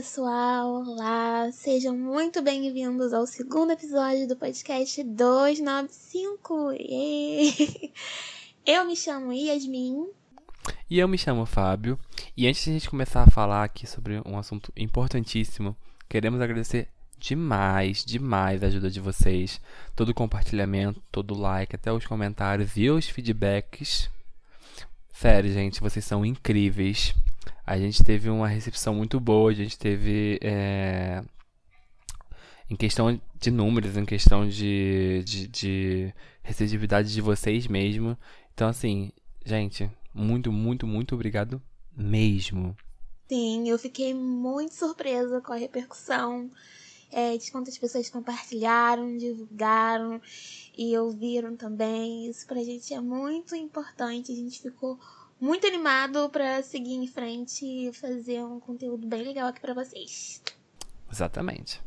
pessoal! Olá! Sejam muito bem-vindos ao segundo episódio do podcast 295. Eu me chamo Yasmin. E eu me chamo Fábio. E antes de a gente começar a falar aqui sobre um assunto importantíssimo, queremos agradecer demais, demais a ajuda de vocês. Todo o compartilhamento, todo o like, até os comentários e os feedbacks. Sério, gente, vocês são incríveis. A gente teve uma recepção muito boa, a gente teve. É, em questão de números, em questão de, de, de receptividade de vocês mesmo. Então, assim, gente, muito, muito, muito obrigado mesmo. Sim, eu fiquei muito surpresa com a repercussão é, de quantas pessoas compartilharam, divulgaram e ouviram também. Isso pra gente é muito importante. A gente ficou muito animado para seguir em frente e fazer um conteúdo bem legal aqui para vocês. Exatamente.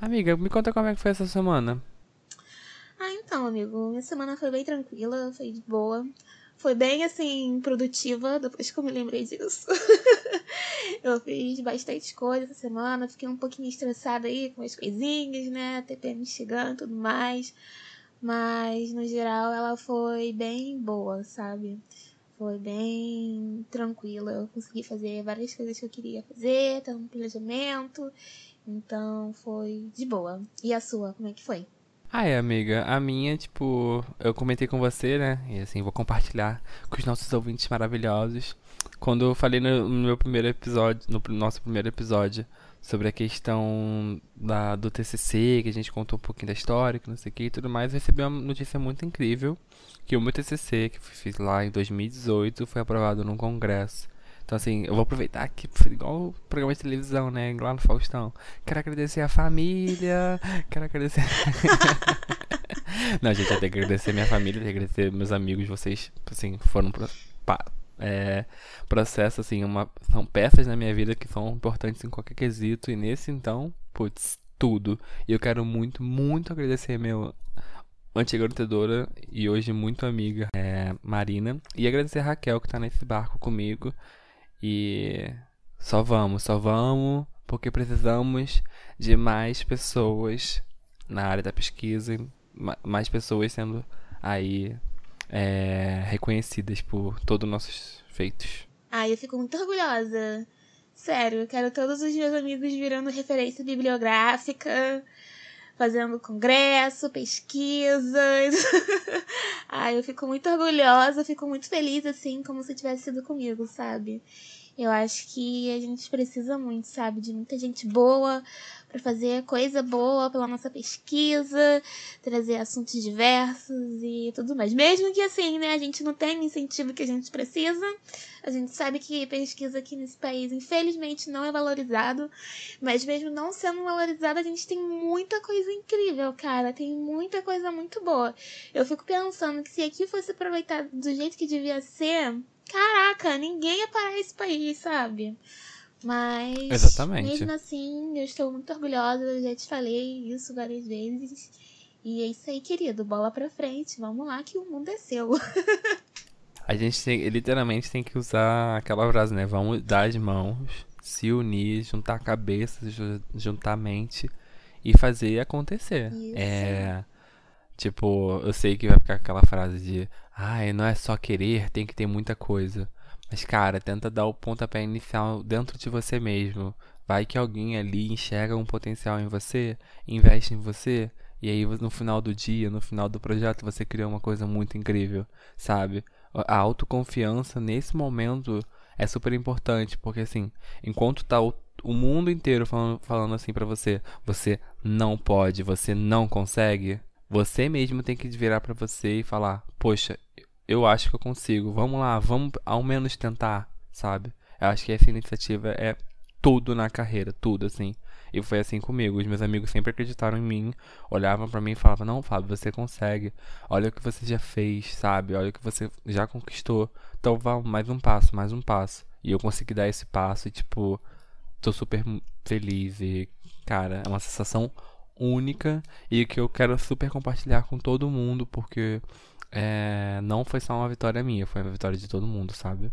Amiga, me conta como é que foi essa semana. Ah, então, amigo, minha semana foi bem tranquila, foi de boa. Foi bem, assim, produtiva, depois que eu me lembrei disso. eu fiz bastante coisa essa semana, fiquei um pouquinho estressada aí com as coisinhas, né? TPM chegando e tudo mais. Mas, no geral, ela foi bem boa, sabe? Foi bem tranquila. Eu consegui fazer várias coisas que eu queria fazer, ter um planejamento. Então foi de boa. E a sua, como é que foi? Ah, é, amiga. A minha, tipo, eu comentei com você, né? E assim, vou compartilhar com os nossos ouvintes maravilhosos. Quando eu falei no, no meu primeiro episódio, no nosso primeiro episódio, sobre a questão da, do TCC, que a gente contou um pouquinho da história, que não sei o que e tudo mais, recebi uma notícia muito incrível que o meu TCC, que fiz lá em 2018, foi aprovado num congresso. Então, assim, eu vou aproveitar que igual o programa de televisão, né? Lá no Faustão. Quero agradecer a família. Quero agradecer. Não, gente, eu tenho que agradecer minha família, tenho que agradecer meus amigos. Vocês, assim, foram pro, pa, é, processo, assim, uma, são peças na minha vida que são importantes em qualquer quesito. E nesse, então, putz, tudo. E eu quero muito, muito agradecer meu antiga lutadora e hoje muito amiga, é, Marina. E agradecer a Raquel que tá nesse barco comigo. E só vamos, só vamos, porque precisamos de mais pessoas na área da pesquisa, mais pessoas sendo aí é, reconhecidas por todos os nossos feitos. Ai, eu fico muito orgulhosa. Sério, eu quero todos os meus amigos virando referência bibliográfica fazendo congresso, pesquisas. Ai, eu fico muito orgulhosa, fico muito feliz, assim, como se tivesse sido comigo, sabe? Eu acho que a gente precisa muito, sabe, de muita gente boa para fazer coisa boa pela nossa pesquisa, trazer assuntos diversos e tudo mais. Mesmo que assim, né, a gente não tenha o incentivo que a gente precisa. A gente sabe que pesquisa aqui nesse país, infelizmente, não é valorizado. Mas mesmo não sendo valorizado, a gente tem muita coisa incrível, cara. Tem muita coisa muito boa. Eu fico pensando que se aqui fosse aproveitado do jeito que devia ser, caraca, ninguém ia parar esse país, sabe? Mas, Exatamente. mesmo assim, eu estou muito orgulhosa, eu já te falei isso várias vezes. E é isso aí, querido, bola pra frente, vamos lá que o mundo é seu. a gente tem, literalmente tem que usar aquela frase, né? Vamos dar as mãos, se unir, juntar cabeças, juntar mente e fazer acontecer. Isso. É. Tipo, eu sei que vai ficar aquela frase de ai, não é só querer, tem que ter muita coisa. Mas, cara, tenta dar o pontapé inicial dentro de você mesmo. Vai que alguém ali enxerga um potencial em você, investe em você, e aí no final do dia, no final do projeto, você cria uma coisa muito incrível, sabe? A autoconfiança nesse momento é super importante, porque assim, enquanto tá o, o mundo inteiro falando, falando assim para você, você não pode, você não consegue, você mesmo tem que virar para você e falar: Poxa, eu acho que eu consigo. Vamos lá, vamos ao menos tentar, sabe? Eu acho que essa iniciativa é tudo na carreira, tudo assim. E foi assim comigo. Os meus amigos sempre acreditaram em mim, olhavam para mim e falavam: Não, Fábio, você consegue. Olha o que você já fez, sabe? Olha o que você já conquistou. Então vá mais um passo, mais um passo. E eu consegui dar esse passo e, tipo, tô super feliz. E, cara, é uma sensação única e que eu quero super compartilhar com todo mundo, porque é, não foi só uma vitória minha, foi uma vitória de todo mundo, sabe?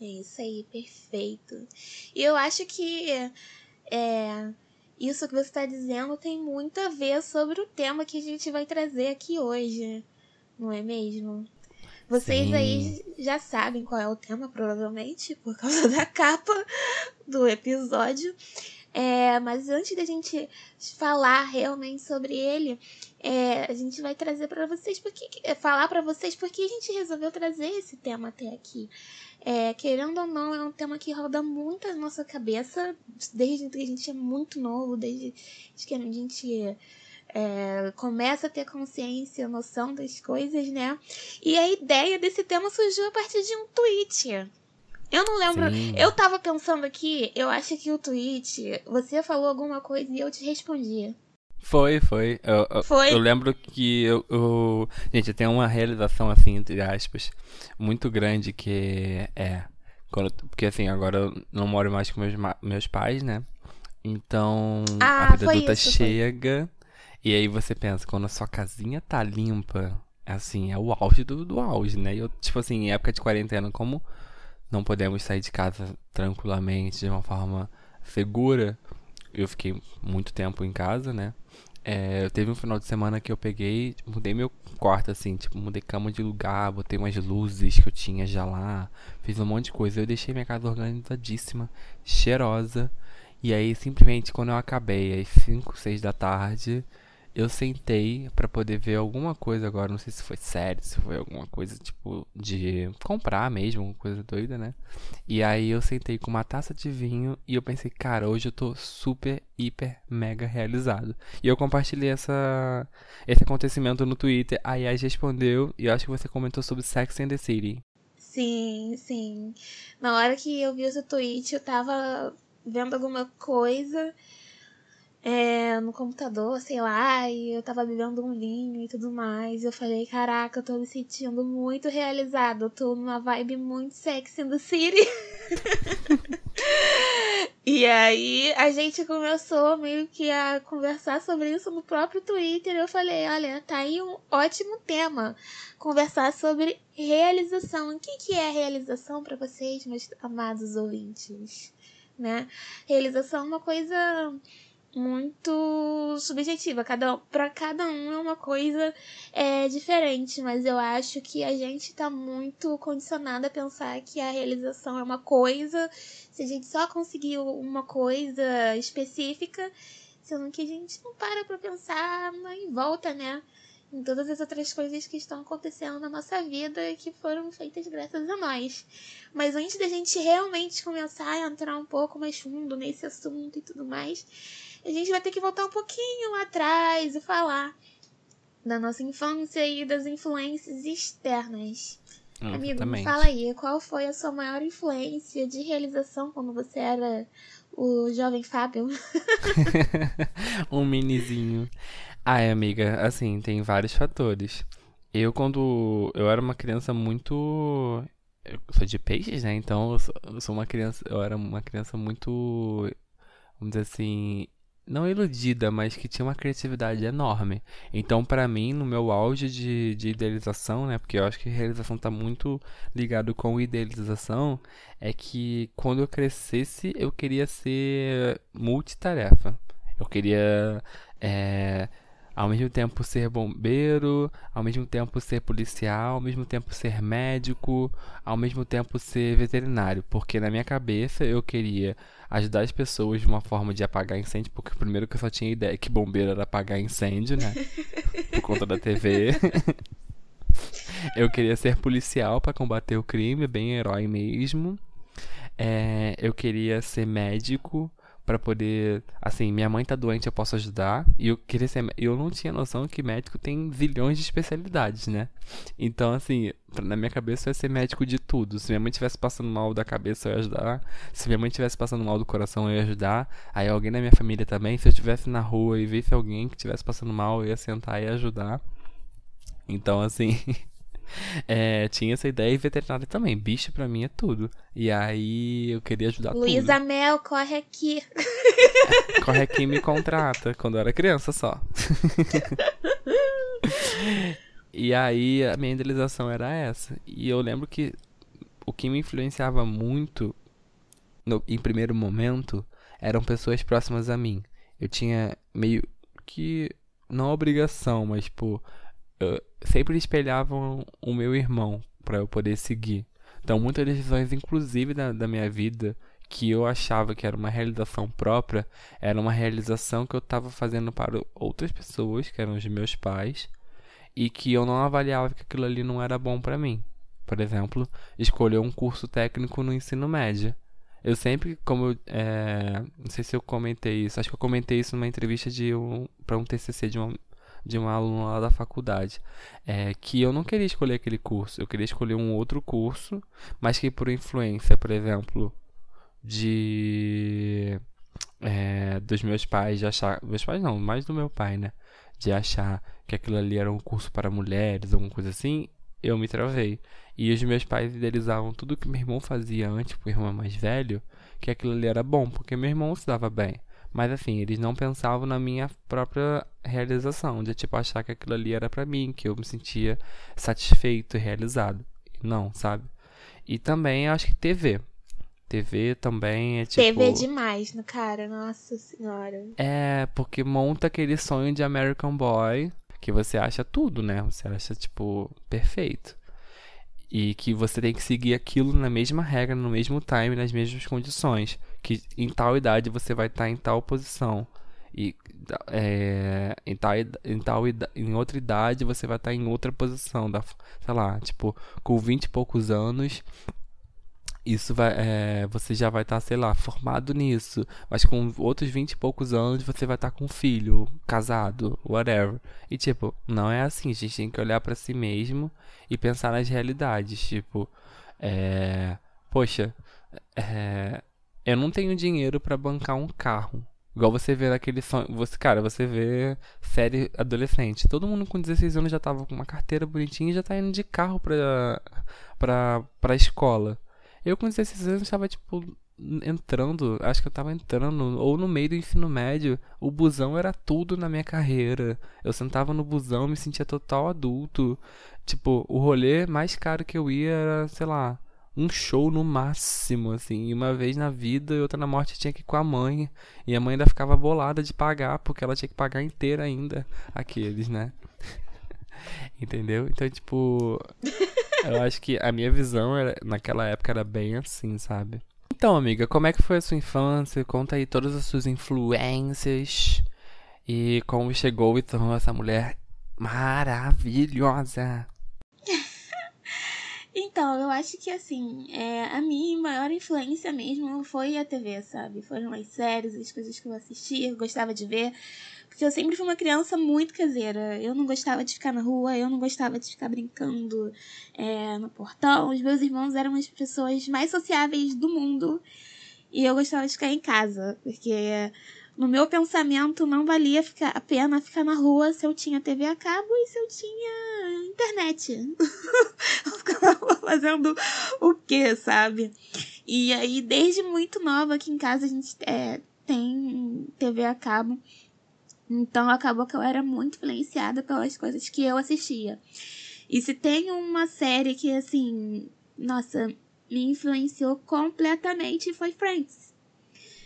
É isso aí, perfeito. E eu acho que é, isso que você está dizendo tem muito a ver sobre o tema que a gente vai trazer aqui hoje, não é mesmo? Vocês Sim. aí já sabem qual é o tema, provavelmente, por causa da capa do episódio. É, mas antes da gente falar realmente sobre ele, é, a gente vai trazer para vocês porque falar para vocês porque a gente resolveu trazer esse tema até aqui. É, querendo ou não, é um tema que roda muito na nossa cabeça desde que a gente é muito novo, desde que a gente é, começa a ter consciência, noção das coisas, né? E a ideia desse tema surgiu a partir de um tweet. Eu não lembro. Sim. Eu tava pensando aqui, eu acho que o tweet, você falou alguma coisa e eu te respondi. Foi, foi. Eu, foi. Eu, lembro que eu, eu, Gente, tem uma realização, assim, entre aspas, muito grande que é. Quando, porque assim, agora eu não moro mais com meus, meus pais, né? Então ah, a vida adulta isso, chega. Foi. E aí você pensa, quando a sua casinha tá limpa, assim, é o auge do, do auge, né? E eu, tipo assim, em época de quarentena, como não podemos sair de casa tranquilamente, de uma forma segura, eu fiquei muito tempo em casa, né? É, eu teve um final de semana que eu peguei, mudei meu quarto, assim, tipo, mudei cama de lugar, botei umas luzes que eu tinha já lá, fiz um monte de coisa. Eu deixei minha casa organizadíssima, cheirosa. E aí, simplesmente, quando eu acabei, às 5, 6 da tarde, eu sentei para poder ver alguma coisa agora, não sei se foi série, se foi alguma coisa tipo de comprar mesmo, alguma coisa doida, né? E aí eu sentei com uma taça de vinho e eu pensei, cara, hoje eu tô super, hiper, mega realizado. E eu compartilhei essa esse acontecimento no Twitter. A Yas respondeu e eu acho que você comentou sobre Sex and the City. Sim, sim. Na hora que eu vi esse tweet, eu tava vendo alguma coisa é, no computador, sei lá, e eu tava bebendo um vinho e tudo mais. E eu falei, caraca, eu tô me sentindo muito realizada. Eu tô numa vibe muito sexy do City. e aí a gente começou meio que a conversar sobre isso no próprio Twitter. Eu falei, olha, tá aí um ótimo tema. Conversar sobre realização. O que, que é realização para vocês, meus amados ouvintes? Né? Realização é uma coisa muito subjetiva. Cada, para cada um é uma coisa é, diferente, mas eu acho que a gente tá muito condicionado a pensar que a realização é uma coisa, se a gente só conseguiu uma coisa específica, sendo que a gente não para pra pensar em volta, né? Em todas as outras coisas que estão acontecendo na nossa vida e que foram feitas graças a nós. Mas antes da gente realmente começar a entrar um pouco mais fundo nesse assunto e tudo mais, a gente vai ter que voltar um pouquinho atrás e falar da nossa infância e das influências externas. Hum, Amigo, fala aí, qual foi a sua maior influência de realização quando você era o jovem Fábio? um minizinho. Ai, amiga, assim, tem vários fatores. Eu, quando eu era uma criança muito. Eu sou de peixes, né? Então eu sou, eu sou uma criança. Eu era uma criança muito. Vamos dizer assim não iludida, mas que tinha uma criatividade enorme. Então, para mim, no meu auge de, de idealização, né, porque eu acho que realização está muito ligado com idealização, é que quando eu crescesse, eu queria ser multitarefa. Eu queria é, ao mesmo tempo ser bombeiro, ao mesmo tempo ser policial, ao mesmo tempo ser médico, ao mesmo tempo ser veterinário, porque na minha cabeça eu queria ajudar as pessoas de uma forma de apagar incêndio, porque primeiro que eu só tinha ideia que bombeiro era apagar incêndio, né? Por conta da TV. eu queria ser policial para combater o crime, bem herói mesmo. É, eu queria ser médico para poder, assim, minha mãe tá doente, eu posso ajudar. E eu queria ser, eu não tinha noção que médico tem zilhões de especialidades, né? Então, assim, na minha cabeça eu ia ser médico de tudo. Se minha mãe tivesse passando mal da cabeça, eu ia ajudar. Se minha mãe tivesse passando mal do coração, eu ia ajudar. Aí alguém da minha família também, se eu estivesse na rua e visse alguém que estivesse passando mal, eu ia sentar e ajudar. Então, assim, É, tinha essa ideia e veterinária também. Bicho pra mim é tudo. E aí eu queria ajudar Luísa Mel, corre aqui. corre aqui e me contrata. Quando eu era criança só. e aí a minha idealização era essa. E eu lembro que o que me influenciava muito no, em primeiro momento eram pessoas próximas a mim. Eu tinha meio que não obrigação, mas tipo, sempre espelhavam o meu irmão para eu poder seguir. Então, muitas decisões, inclusive da, da minha vida, que eu achava que era uma realização própria, era uma realização que eu estava fazendo para outras pessoas, que eram os meus pais, e que eu não avaliava que aquilo ali não era bom para mim. Por exemplo, escolher um curso técnico no ensino médio. Eu sempre, como eu, é, não sei se eu comentei isso, acho que eu comentei isso numa entrevista um, para um TCC de uma, de um aluno lá da faculdade, é, que eu não queria escolher aquele curso, eu queria escolher um outro curso, mas que por influência, por exemplo, de é, dos meus pais de achar, meus pais não, mais do meu pai, né, de achar que aquilo ali era um curso para mulheres, alguma coisa assim, eu me travei. E os meus pais idealizavam tudo que meu irmão fazia antes, porque o irmão mais velho, que aquilo ali era bom, porque meu irmão se dava bem. Mas assim, eles não pensavam na minha própria realização, de tipo achar que aquilo ali era para mim, que eu me sentia satisfeito e realizado. Não, sabe? E também acho que TV. TV também é tipo. TV demais, no cara, nossa senhora. É, porque monta aquele sonho de American Boy que você acha tudo, né? Você acha, tipo, perfeito. E que você tem que seguir aquilo na mesma regra, no mesmo time, nas mesmas condições. Que em tal idade você vai estar tá em tal posição. E é, em, tal, em, tal, em outra idade você vai estar tá em outra posição. Da, sei lá, tipo, com 20 e poucos anos isso vai, é, você já vai estar, tá, sei lá, formado nisso. Mas com outros 20 e poucos anos você vai estar tá com filho, casado, whatever. E tipo, não é assim. A gente tem que olhar para si mesmo e pensar nas realidades. Tipo, é, poxa, é, eu não tenho dinheiro para bancar um carro. Igual você vê naquele sonho. Você, cara, você vê série adolescente. Todo mundo com 16 anos já tava com uma carteira bonitinha e já tá indo de carro pra, pra, pra escola. Eu com 16 anos estava, tipo, entrando, acho que eu tava entrando, ou no meio do ensino médio, o busão era tudo na minha carreira. Eu sentava no busão, me sentia total adulto. Tipo, o rolê mais caro que eu ia era, sei lá, um show no máximo, assim. E uma vez na vida e outra na morte tinha que ir com a mãe. E a mãe ainda ficava bolada de pagar, porque ela tinha que pagar inteira ainda aqueles, né? Entendeu? Então, tipo. Eu acho que a minha visão era, naquela época era bem assim, sabe? Então, amiga, como é que foi a sua infância? Conta aí todas as suas influências e como chegou e tornou essa mulher maravilhosa. Então, eu acho que assim, é, a minha maior influência mesmo foi a TV, sabe? Foram as séries, as coisas que eu assistia, gostava de ver. Porque eu sempre fui uma criança muito caseira. Eu não gostava de ficar na rua, eu não gostava de ficar brincando é, no portão. Os meus irmãos eram as pessoas mais sociáveis do mundo. E eu gostava de ficar em casa, porque no meu pensamento não valia ficar, a pena ficar na rua se eu tinha TV a cabo e se eu tinha internet. eu ficava fazendo o quê, sabe? E aí, desde muito nova aqui em casa, a gente é, tem TV a cabo. Então acabou que eu era muito influenciada pelas coisas que eu assistia. E se tem uma série que, assim, nossa, me influenciou completamente foi Friends.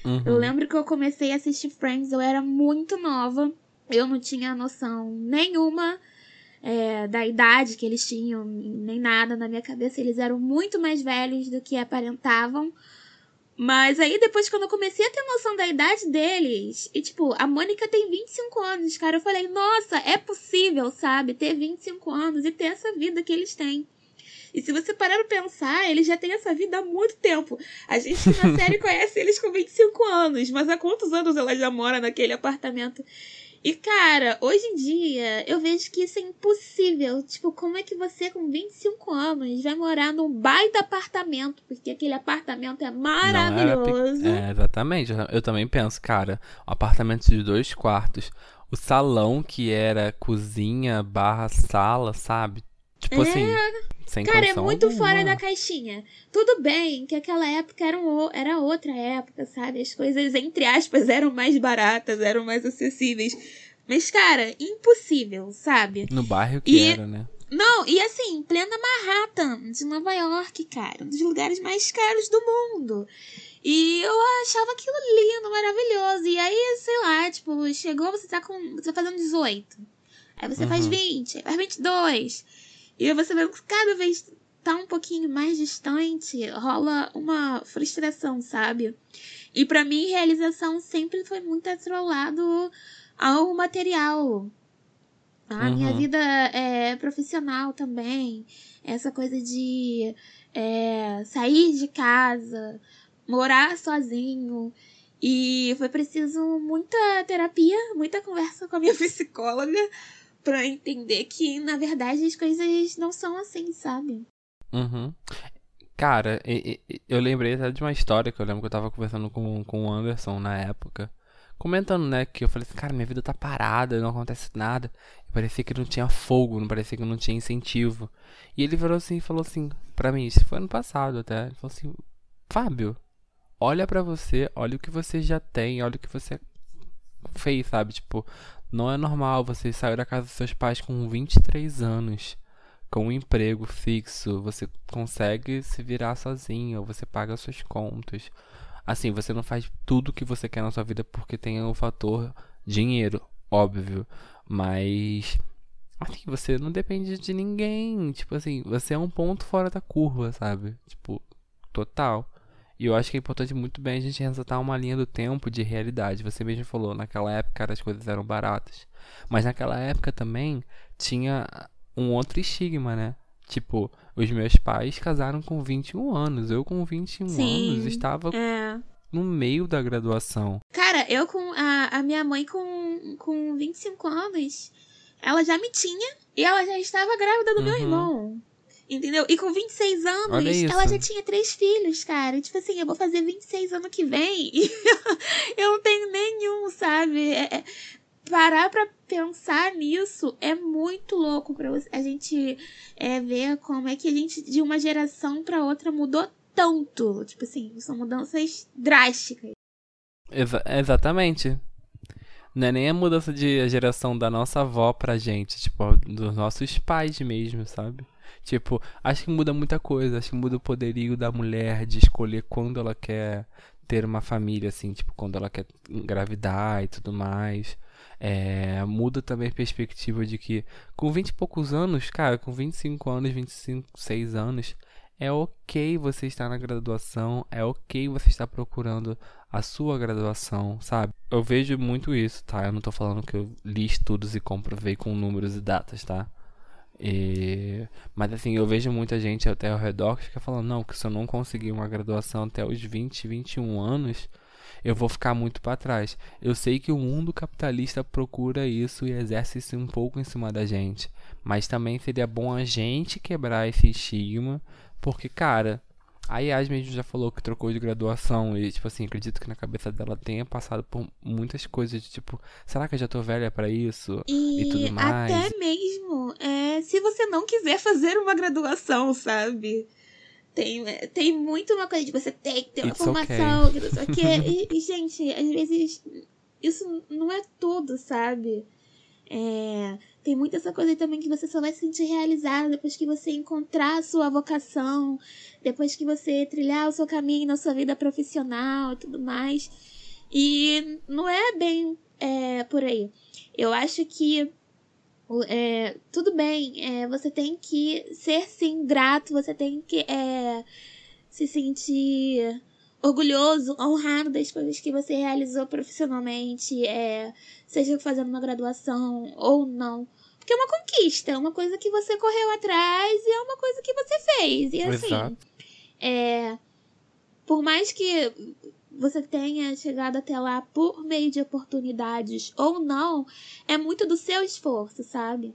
Uhum. Eu lembro que eu comecei a assistir Friends, eu era muito nova. Eu não tinha noção nenhuma é, da idade que eles tinham, nem nada na minha cabeça. Eles eram muito mais velhos do que aparentavam. Mas aí depois, quando eu comecei a ter noção da idade deles, e tipo, a Mônica tem 25 anos, cara, eu falei, nossa, é possível, sabe, ter 25 anos e ter essa vida que eles têm. E se você parar pra pensar, eles já têm essa vida há muito tempo. A gente na série conhece eles com 25 anos, mas há quantos anos ela já mora naquele apartamento? E, cara, hoje em dia eu vejo que isso é impossível. Tipo, como é que você com 25 anos vai morar num baita apartamento? Porque aquele apartamento é maravilhoso. É, exatamente. Eu também penso, cara, um apartamento de dois quartos. O salão que era cozinha barra sala, sabe? Tipo é. assim. Sem Cara, é muito alguma. fora da caixinha. Tudo bem que aquela época era, um, era outra época, sabe? As coisas, entre aspas, eram mais baratas, eram mais acessíveis. Mas, cara, impossível, sabe? No bairro que e, era, né? Não, e assim, plena Manhattan, de Nova York, cara. Um dos lugares mais caros do mundo. E eu achava aquilo lindo, maravilhoso. E aí, sei lá, tipo, chegou, você tá com. Você tá fazendo 18. Aí você uhum. faz 20, aí faz 22. E você vê que cada vez tá um pouquinho mais distante, rola uma frustração, sabe? E para mim, realização sempre foi muito atrolado ao material. A uhum. minha vida é profissional também. Essa coisa de é, sair de casa, morar sozinho. E foi preciso muita terapia, muita conversa com a minha psicóloga para entender que, na verdade, as coisas não são assim, sabe? Uhum. Cara, eu lembrei até de uma história que eu lembro que eu tava conversando com, com o Anderson na época. Comentando, né, que eu falei assim, cara, minha vida tá parada, não acontece nada. E parecia que não tinha fogo, não parecia que não tinha incentivo. E ele virou assim falou assim, pra mim, isso foi ano passado até. Ele falou assim, Fábio, olha para você, olha o que você já tem, olha o que você fez, sabe? Tipo, não é normal você sair da casa dos seus pais com 23 anos com um emprego fixo, você consegue se virar sozinho, você paga suas contas. Assim, você não faz tudo o que você quer na sua vida porque tem o fator dinheiro, óbvio. Mas assim, você não depende de ninguém. Tipo assim, você é um ponto fora da curva, sabe? Tipo, total. E eu acho que é importante muito bem a gente ressaltar uma linha do tempo de realidade. Você mesmo falou, naquela época as coisas eram baratas. Mas naquela época também tinha um outro estigma, né? Tipo, os meus pais casaram com 21 anos. Eu com 21 Sim, anos estava é. no meio da graduação. Cara, eu com a, a minha mãe com, com 25 anos, ela já me tinha e ela já estava grávida do uhum. meu irmão. Entendeu? E com 26 anos, ela já tinha três filhos, cara. Tipo assim, eu vou fazer 26 ano que vem e eu não tenho nenhum, sabe? É, é parar pra pensar nisso é muito louco pra a gente é, ver como é que a gente, de uma geração pra outra, mudou tanto. Tipo assim, são mudanças drásticas. Exa exatamente. Não é nem a mudança de geração da nossa avó pra gente, tipo, dos nossos pais mesmo, sabe? Tipo, acho que muda muita coisa. Acho que muda o poderio da mulher de escolher quando ela quer ter uma família, assim, tipo, quando ela quer engravidar e tudo mais. É, muda também a perspectiva de que com 20 e poucos anos, cara, com 25 anos, 25, 6 anos, é ok você estar na graduação, é ok você estar procurando a sua graduação, sabe? Eu vejo muito isso, tá? Eu não tô falando que eu li estudos e comprovei com números e datas, tá? E... Mas assim, eu vejo muita gente até ao redor que fica falando, não, que se eu não conseguir uma graduação até os 20, 21 anos, eu vou ficar muito para trás. Eu sei que o mundo capitalista procura isso e exerce isso um pouco em cima da gente, mas também seria bom a gente quebrar esse estigma, porque cara, a Yas mesmo já falou que trocou de graduação e, tipo assim, acredito que na cabeça dela tenha passado por muitas coisas de tipo, será que eu já tô velha para isso? E, e, tudo mais. Até mesmo, é, se você não quiser fazer uma graduação, sabe? Tem, tem muito uma coisa de você ter que ter uma It's formação, okay. que não sei o quê. E, e, gente, às vezes isso não é tudo, sabe? É, tem muito essa coisa também que você só vai se sentir realizado depois que você encontrar a sua vocação, depois que você trilhar o seu caminho na sua vida profissional e tudo mais. E não é bem é, por aí. Eu acho que é, tudo bem, é, você tem que ser sim grato, você tem que é, se sentir orgulhoso, honrado das coisas que você realizou profissionalmente, é, seja fazendo uma graduação ou não. Porque é uma conquista, é uma coisa que você correu atrás e é uma coisa que você fez. E assim, Exato. é, por mais que você tenha chegado até lá por meio de oportunidades ou não, é muito do seu esforço, sabe?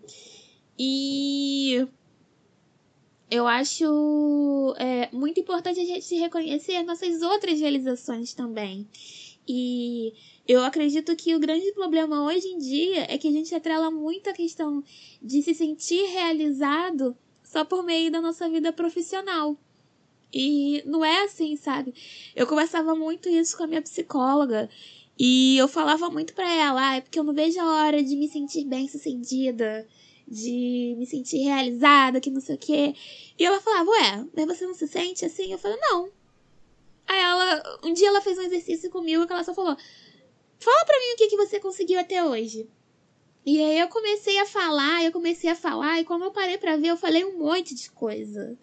E eu acho é, muito importante a gente reconhecer as nossas outras realizações também. E eu acredito que o grande problema hoje em dia é que a gente atrela muito a questão de se sentir realizado só por meio da nossa vida profissional. E não é assim, sabe? Eu conversava muito isso com a minha psicóloga. E eu falava muito pra ela, ah, é porque eu não vejo a hora de me sentir bem sucedida, de me sentir realizada, que não sei o quê. E ela falava, ué, mas você não se sente assim? Eu falei, não. Aí ela, um dia ela fez um exercício comigo que ela só falou, fala pra mim o que, que você conseguiu até hoje. E aí eu comecei a falar, eu comecei a falar, e quando eu parei pra ver, eu falei um monte de coisa.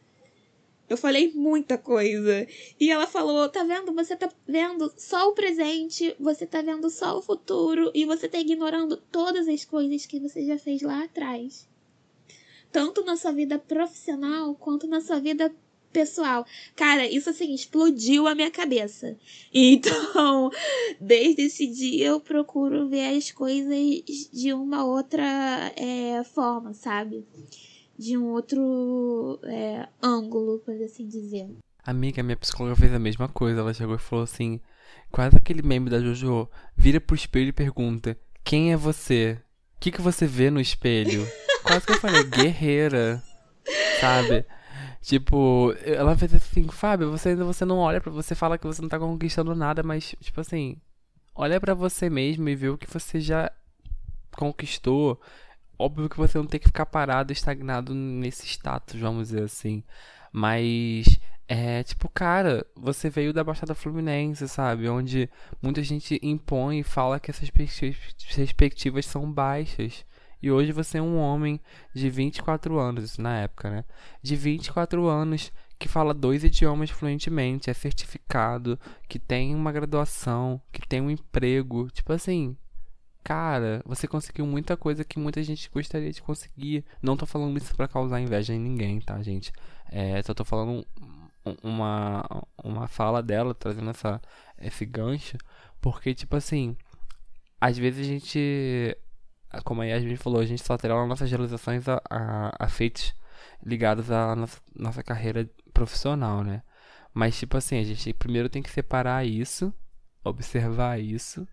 Eu falei muita coisa. E ela falou: tá vendo? Você tá vendo só o presente, você tá vendo só o futuro e você tá ignorando todas as coisas que você já fez lá atrás. Tanto na sua vida profissional quanto na sua vida pessoal. Cara, isso assim explodiu a minha cabeça. Então, desde esse dia eu procuro ver as coisas de uma outra é, forma, sabe? de um outro é, ângulo, por assim dizer. Amiga, minha psicóloga fez a mesma coisa. Ela chegou e falou assim: quase aquele meme da Jojo. Vira pro espelho e pergunta: Quem é você? O que, que você vê no espelho? Quase que eu falei: Guerreira. Sabe? Tipo, ela fez assim: Fábio, você ainda você não olha para você, fala que você não tá conquistando nada, mas, tipo assim, olha para você mesmo e vê o que você já conquistou óbvio que você não tem que ficar parado, estagnado nesse status, vamos dizer assim. Mas é tipo, cara, você veio da Baixada Fluminense, sabe? Onde muita gente impõe e fala que essas perspectivas são baixas. E hoje você é um homem de 24 anos, isso na época, né? De 24 anos que fala dois idiomas fluentemente, é certificado, que tem uma graduação, que tem um emprego. Tipo assim, cara, você conseguiu muita coisa que muita gente gostaria de conseguir. Não tô falando isso para causar inveja em ninguém, tá, gente? É, só tô falando uma, uma fala dela, trazendo essa, esse gancho, porque, tipo assim, às vezes a gente, como a Yasmin falou, a gente só terá nossas realizações a, a, a feitos ligados à nossa, nossa carreira profissional, né? Mas, tipo assim, a gente primeiro tem que separar isso, observar isso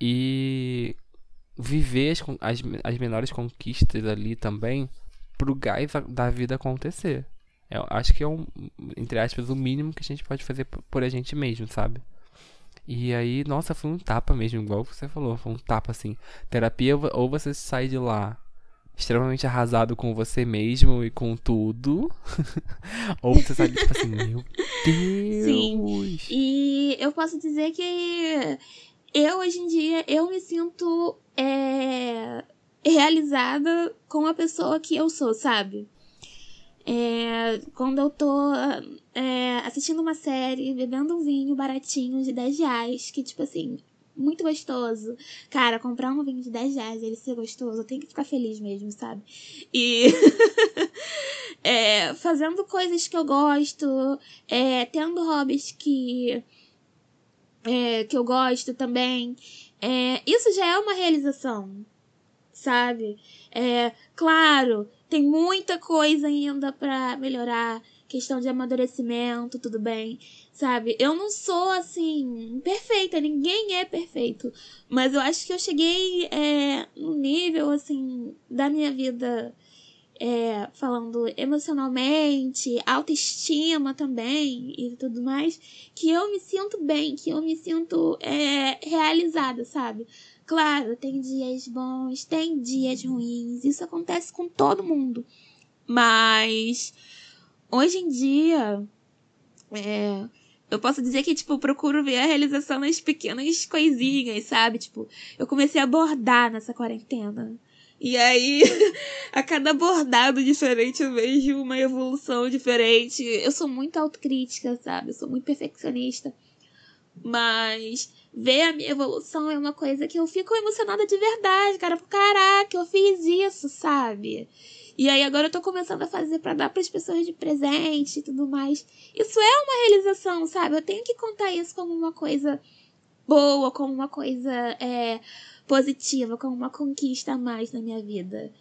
e viver as, as, as menores conquistas ali também pro gás da vida acontecer. Eu acho que é um, entre aspas, o mínimo que a gente pode fazer por a gente mesmo, sabe? E aí, nossa, foi um tapa mesmo, igual você falou, foi um tapa assim. Terapia, ou você sai de lá extremamente arrasado com você mesmo e com tudo, ou você sai tipo assim, meu Deus. Sim. E eu posso dizer que eu hoje em dia eu me sinto é, realizada com a pessoa que eu sou, sabe? É, quando eu tô é, assistindo uma série, bebendo um vinho baratinho de 10 reais, que tipo assim, muito gostoso. Cara, comprar um vinho de 10 reais ele ser gostoso, eu tenho que ficar feliz mesmo, sabe? E é, fazendo coisas que eu gosto, é, tendo hobbies que é, que eu gosto também. É, isso já é uma realização, sabe? É, claro, tem muita coisa ainda para melhorar, questão de amadurecimento, tudo bem, sabe? Eu não sou assim perfeita, ninguém é perfeito, mas eu acho que eu cheguei é, no nível assim da minha vida é, falando emocionalmente, autoestima também e tudo mais, que eu me sinto bem, que eu me sinto é, realizada, sabe? Claro, tem dias bons, tem dias ruins, isso acontece com todo mundo. Mas hoje em dia, é, eu posso dizer que, tipo, procuro ver a realização nas pequenas coisinhas, sabe? Tipo, eu comecei a bordar nessa quarentena. E aí, a cada bordado diferente eu vejo uma evolução diferente. Eu sou muito autocrítica, sabe? Eu sou muito perfeccionista. Mas ver a minha evolução é uma coisa que eu fico emocionada de verdade, cara. Caraca, eu fiz isso, sabe? E aí agora eu tô começando a fazer para dar para as pessoas de presente e tudo mais. Isso é uma realização, sabe? Eu tenho que contar isso como uma coisa boa, como uma coisa é, positiva, como uma conquista a mais na minha vida.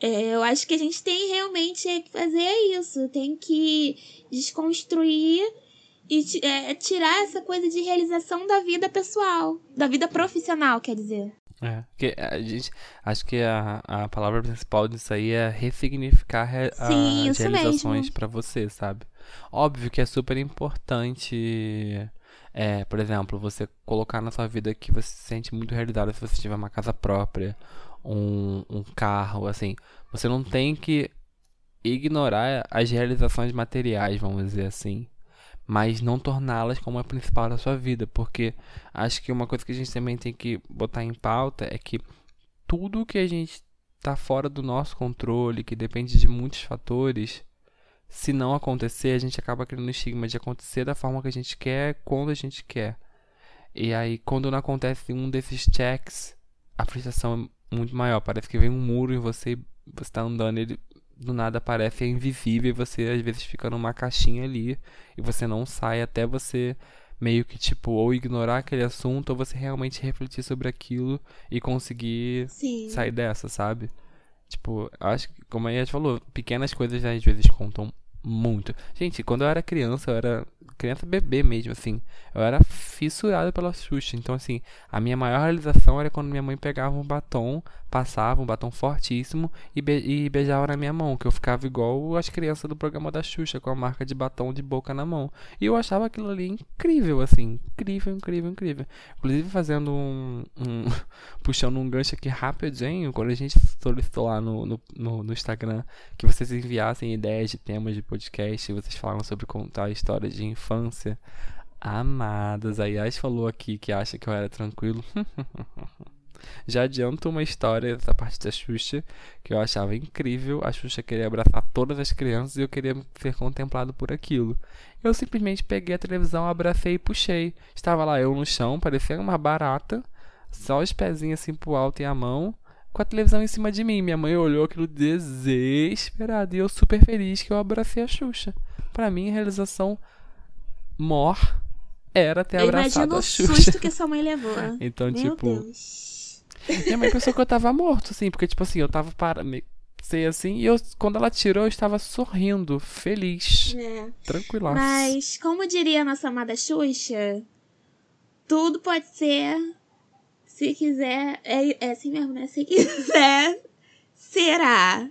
É, eu acho que a gente tem realmente que fazer isso, tem que desconstruir e é, tirar essa coisa de realização da vida pessoal, da vida profissional, quer dizer. É, que a gente, acho que a, a palavra principal disso aí é ressignificar re, Sim, as realizações para você, sabe? Óbvio que é super importante é, por exemplo, você colocar na sua vida que você se sente muito realizado se você tiver uma casa própria. um, um carro, assim. Você não tem que ignorar as realizações materiais, vamos dizer assim. Mas não torná-las como a principal da sua vida. Porque acho que uma coisa que a gente também tem que botar em pauta é que tudo que a gente está fora do nosso controle, que depende de muitos fatores, se não acontecer, a gente acaba criando o estigma de acontecer da forma que a gente quer, quando a gente quer. E aí, quando não acontece um desses checks, a frustração é muito maior. Parece que vem um muro em você, você está andando, ele do nada parece invisível e você às vezes fica numa caixinha ali e você não sai até você meio que tipo ou ignorar aquele assunto ou você realmente refletir sobre aquilo e conseguir Sim. sair dessa, sabe? Tipo, acho que, como a gente falou, pequenas coisas às vezes contam muito. Gente, quando eu era criança, eu era criança bebê mesmo, assim. Eu era fissurado pela Xuxa. Então, assim, a minha maior realização era quando minha mãe pegava um batom, passava um batom fortíssimo e, be e beijava na minha mão. Que eu ficava igual as crianças do programa da Xuxa, com a marca de batom de boca na mão. E eu achava aquilo ali incrível, assim. Incrível, incrível, incrível. Inclusive, fazendo um. um puxando um gancho aqui rapidinho, quando a gente solicitou lá no, no, no, no Instagram que vocês enviassem ideias de temas de podcast, vocês falaram sobre contar histórias de infância. Amadas, a Yas falou aqui que acha que eu era tranquilo. Já adianto uma história dessa parte da Xuxa que eu achava incrível. A Xuxa queria abraçar todas as crianças e eu queria ser contemplado por aquilo. Eu simplesmente peguei a televisão, abracei e puxei. Estava lá eu no chão, parecia uma barata, só os pezinhos assim pro alto e a mão, com a televisão em cima de mim. Minha mãe olhou aquilo desesperada e eu super feliz que eu abracei a Xuxa. Para mim, realização mor era ter Eu abraçado imagino a o Xuxa. susto que sua mãe levou. Então, Meu tipo, Deus. minha mãe pensou que eu tava morto, assim, porque, tipo assim, eu tava para sei assim, e eu, quando ela tirou, eu estava sorrindo, feliz, É. tranquilaço. Mas, como diria a nossa amada Xuxa, tudo pode ser, se quiser, é, é assim mesmo, né? Se quiser, será.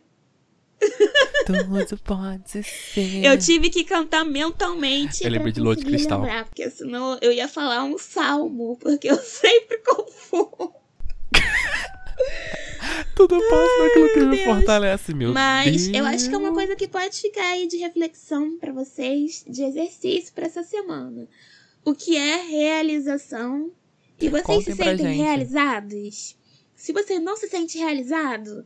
Tudo pode ser. Eu tive que cantar mentalmente. Eu lembrei pra de Lua de Cristal. Lembrar, porque senão eu ia falar um salmo, porque eu sempre confundo. Tudo passa naquilo que me fortalece, meu Mas Deus. eu acho que é uma coisa que pode ficar aí de reflexão pra vocês, de exercício pra essa semana. O que é realização? E vocês Contem se sentem realizados? Se você não se sente realizado,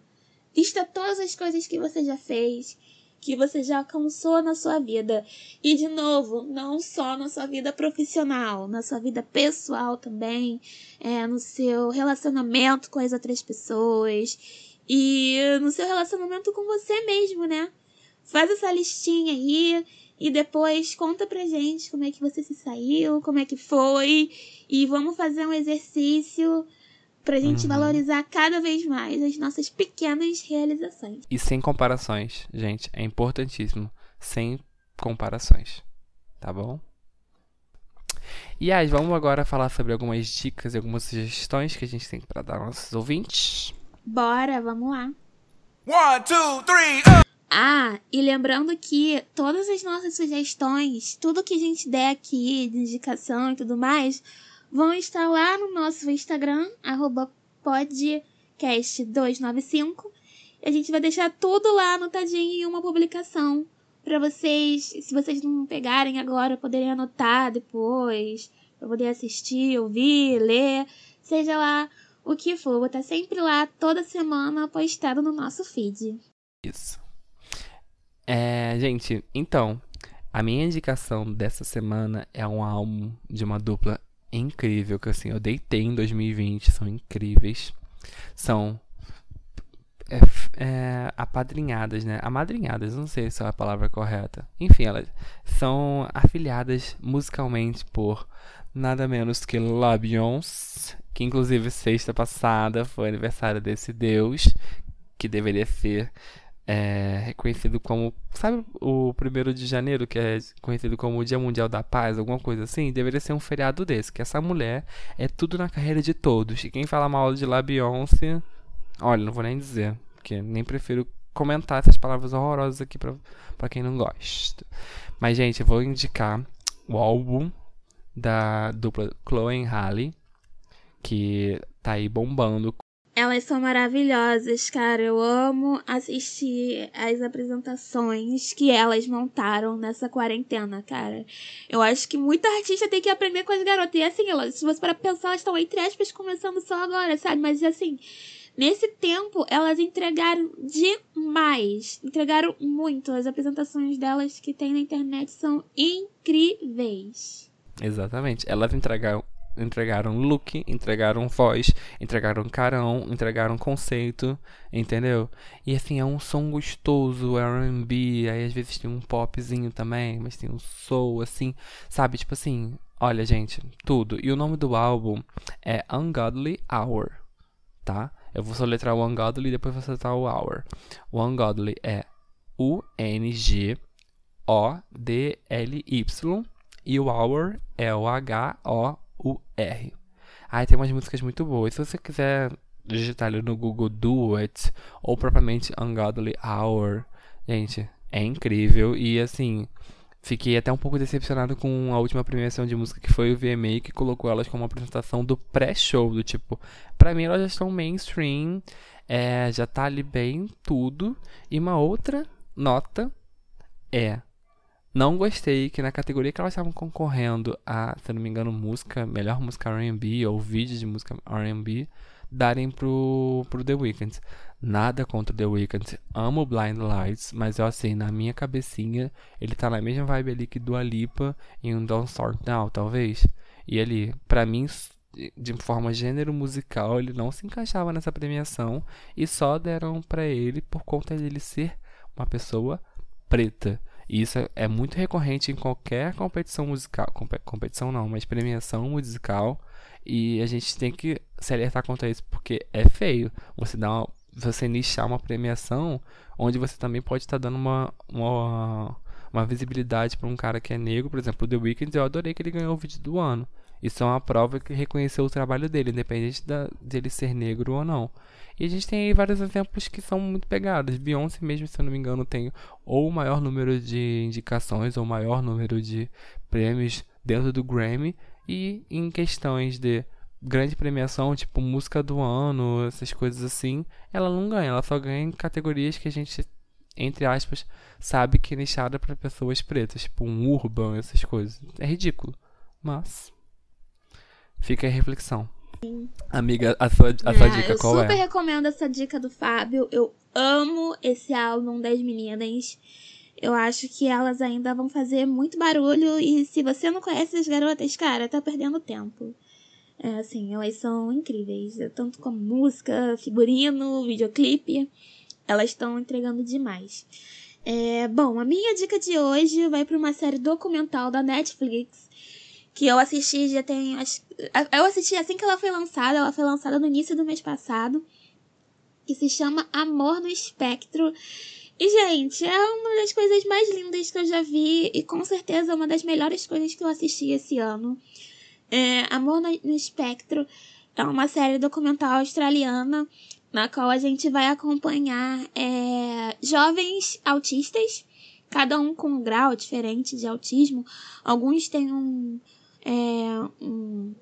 lista todas as coisas que você já fez, que você já alcançou na sua vida. E de novo, não só na sua vida profissional, na sua vida pessoal também, é, no seu relacionamento com as outras pessoas e no seu relacionamento com você mesmo, né? Faz essa listinha aí e depois conta pra gente como é que você se saiu, como é que foi e vamos fazer um exercício pra gente Uhum. valorizar cada vez mais as nossas pequenas realizações. E sem comparações, gente, é importantíssimo. Sem comparações, tá bom? E aí, vamos agora falar sobre algumas dicas e algumas sugestões que a gente tem para dar aos nossos ouvintes. Bora, vamos lá. One, two, three, uh! Ah, e lembrando que todas as nossas sugestões, tudo que a gente der aqui de indicação e tudo mais, vão estar lá no nosso Instagram, arroba podcast295. E a gente vai deixar tudo lá anotadinho em uma publicação. Pra vocês, se vocês não pegarem agora, poderem anotar depois. Pra poder assistir, ouvir, ler. Seja lá o que for. Vou estar sempre lá, toda semana, postado no nosso feed. Isso. É, gente, então, a minha indicação dessa semana é um álbum de uma dupla incrível, que assim, eu deitei em 2020, são incríveis. São é, é, apadrinhadas, né? Amadrinhadas, não sei se é a palavra correta. Enfim, elas são afiliadas musicalmente por nada menos que La Beyoncé, que inclusive sexta passada foi aniversário desse deus, que deveria ser é, reconhecido como. Sabe o primeiro de janeiro, que é conhecido como o Dia Mundial da Paz, alguma coisa assim? Deveria ser um feriado desse, que essa mulher é tudo na carreira de todos. E quem fala mal de La Beyoncé, olha, não vou nem dizer, porque nem prefiro comentar essas palavras horrorosas aqui pra quem não gosta. Mas, gente, eu vou indicar o álbum da dupla Chloe e Halle, que tá aí bombando elas são maravilhosas, cara. Eu amo assistir as apresentações que elas montaram nessa quarentena, cara. Eu acho que muita artista tem que aprender com as garotas. E assim, elas, se você para pensar, elas estão, entre aspas, começando só agora, sabe? Mas assim, nesse tempo, elas entregaram demais. Entregaram muito. As apresentações delas que tem na internet são incríveis. Exatamente. Elas entregaram entregaram look, entregaram voz, entregaram carão, entregaram conceito, entendeu? E assim, é um som gostoso, é R&B, aí às vezes tem um popzinho também, mas tem um soul, assim, sabe? Tipo assim, olha gente, tudo. E o nome do álbum é Ungodly Hour, tá? Eu vou soletrar o Ungodly e depois vou soletrar o Hour. O Ungodly é U-N-G-O-D-L-Y e o Hour é o H-O o R. Aí tem umas músicas muito boas. Se você quiser digitar ali no Google Do It ou propriamente Ungodly Hour, gente, é incrível e assim, fiquei até um pouco decepcionado com a última premiação de música que foi o VMA que colocou elas como apresentação do pré-show, do tipo, para mim elas já estão mainstream, é, já tá ali bem tudo. E uma outra nota é não gostei que na categoria que elas estavam concorrendo a, se não me engano, música, melhor música R&B ou vídeo de música R&B, darem pro, pro The Weeknd. Nada contra The Weeknd. Amo Blind Lights, mas eu assim, na minha cabecinha, ele tá na mesma vibe ali que Dua Lipa em um Don't Start Now, talvez. E ele, para mim, de forma gênero musical, ele não se encaixava nessa premiação e só deram para ele por conta dele ser uma pessoa preta. E isso é muito recorrente em qualquer competição musical. Competição não, mas premiação musical. E a gente tem que se alertar contra isso, porque é feio você dar uma, você nichar uma premiação onde você também pode estar tá dando uma, uma, uma visibilidade para um cara que é negro. Por exemplo, o The Weeknd, eu adorei que ele ganhou o vídeo do ano. Isso é uma prova que reconheceu o trabalho dele, independente da, dele ser negro ou não. E a gente tem aí vários exemplos que são muito pegados. Beyoncé mesmo, se eu não me engano, tem ou o maior número de indicações ou o maior número de prêmios dentro do Grammy. E em questões de grande premiação, tipo música do ano, essas coisas assim, ela não ganha. Ela só ganha em categorias que a gente, entre aspas, sabe que é nichada para pessoas pretas, tipo um urban, essas coisas. É ridículo. Mas fica a reflexão. Amiga, a sua, a sua é, dica qual é? Eu super recomendo essa dica do Fábio. Eu amo esse álbum das meninas. Eu acho que elas ainda vão fazer muito barulho. E se você não conhece as garotas, cara, tá perdendo tempo. É, assim, elas são incríveis. Tanto como música, figurino, videoclipe. Elas estão entregando demais. É, bom, a minha dica de hoje vai para uma série documental da Netflix que eu assisti já tem. Eu assisti assim que ela foi lançada, ela foi lançada no início do mês passado, que se chama Amor no Espectro. E, gente, é uma das coisas mais lindas que eu já vi e com certeza uma das melhores coisas que eu assisti esse ano. É, Amor no, Espectro é uma série documental australiana na qual a gente vai acompanhar é, jovens autistas, cada um com um grau diferente de autismo. Alguns têm um, é, um,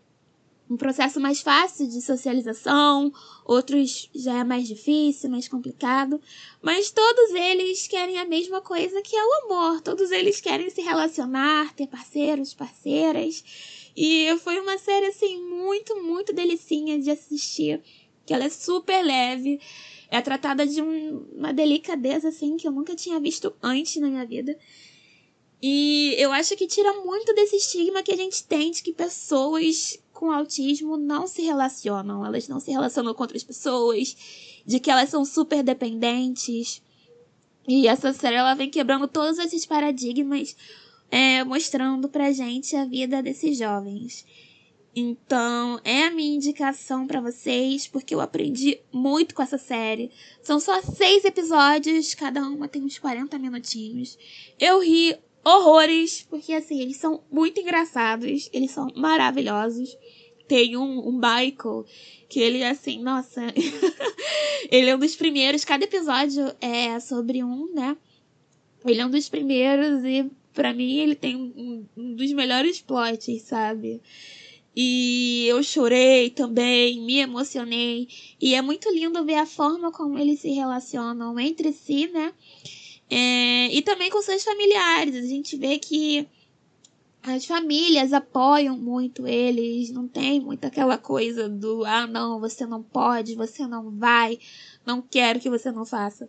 um processo mais fácil de socialização, outros já é mais difícil, mais complicado, mas todos eles querem a mesma coisa que é o amor, todos eles querem se relacionar, ter parceiros, parceiras, e foi uma série assim muito, muito delicinha de assistir, que ela é super leve, é tratada de um, uma delicadeza assim que eu nunca tinha visto antes na minha vida. E eu acho que tira muito desse estigma que a gente tem de que pessoas com autismo não se relacionam, elas não se relacionam com outras pessoas, de que elas são super dependentes. E essa série ela vem quebrando todos esses paradigmas, é, mostrando pra gente a vida desses jovens. Então, é a minha indicação para vocês, porque eu aprendi muito com essa série. São só seis episódios, cada uma tem uns 40 minutinhos. Eu ri horrores, porque assim, eles são muito engraçados, eles são maravilhosos. Tem um, um Michael que ele assim, nossa, ele é um dos primeiros, cada episódio é sobre um, né? Ele é um dos primeiros e para mim ele tem um, um, dos melhores plots, sabe? E eu chorei também, me emocionei. E é muito lindo ver a forma como eles se relacionam entre si, né? É, e também com seus familiares. A gente vê que as famílias apoiam muito eles, não tem muito aquela coisa do ah, não, você não pode, você não vai, não quero que você não faça.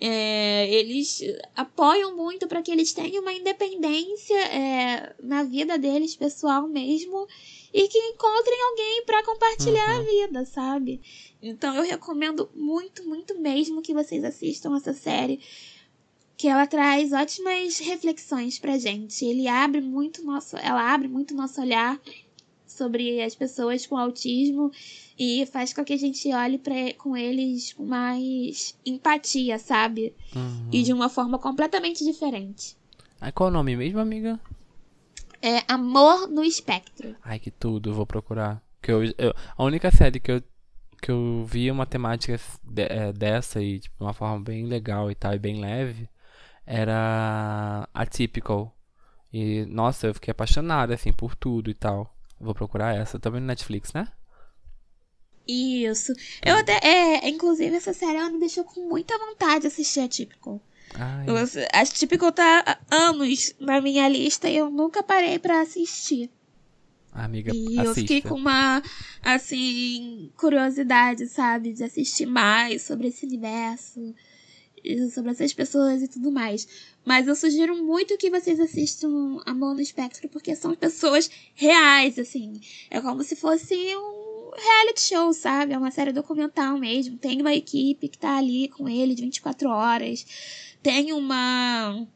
É, eles apoiam muito para que eles tenham uma independência é, na vida deles, pessoal mesmo, e que encontrem alguém para compartilhar uhum. a vida, sabe? Então eu recomendo muito, muito mesmo que vocês assistam essa série, que ela traz ótimas reflexões pra gente. Ele abre muito nosso, ela abre muito nosso olhar sobre as pessoas com autismo e faz com que a gente olhe pra, com eles com mais empatia, sabe? Uhum. E de uma forma completamente diferente. Ai, qual é o nome mesmo, amiga? É Amor no Espectro. Ai, que tudo, vou procurar. Que eu, eu, a única série que eu, que eu vi uma temática de, é, dessa e de tipo, uma forma bem legal e tal, e bem leve, era Atypical. E, nossa, eu fiquei apaixonada, assim, por tudo e tal. Vou procurar essa. Também no Netflix, né? Isso. Eu até. É, inclusive, essa série ela me deixou com muita vontade de assistir Atypical. Eu, Atypical tá há anos na minha lista e eu nunca parei para assistir. Amiga, e assista. eu fiquei com uma, assim, curiosidade, sabe? De assistir mais sobre esse universo sobre essas pessoas e tudo mais. Mas eu sugiro muito que vocês assistam Amor no Espectro, porque são pessoas reais, assim. É como se fosse um reality show, sabe? É uma série documental mesmo. Tem uma equipe que tá ali com ele de 24 horas. Tem uma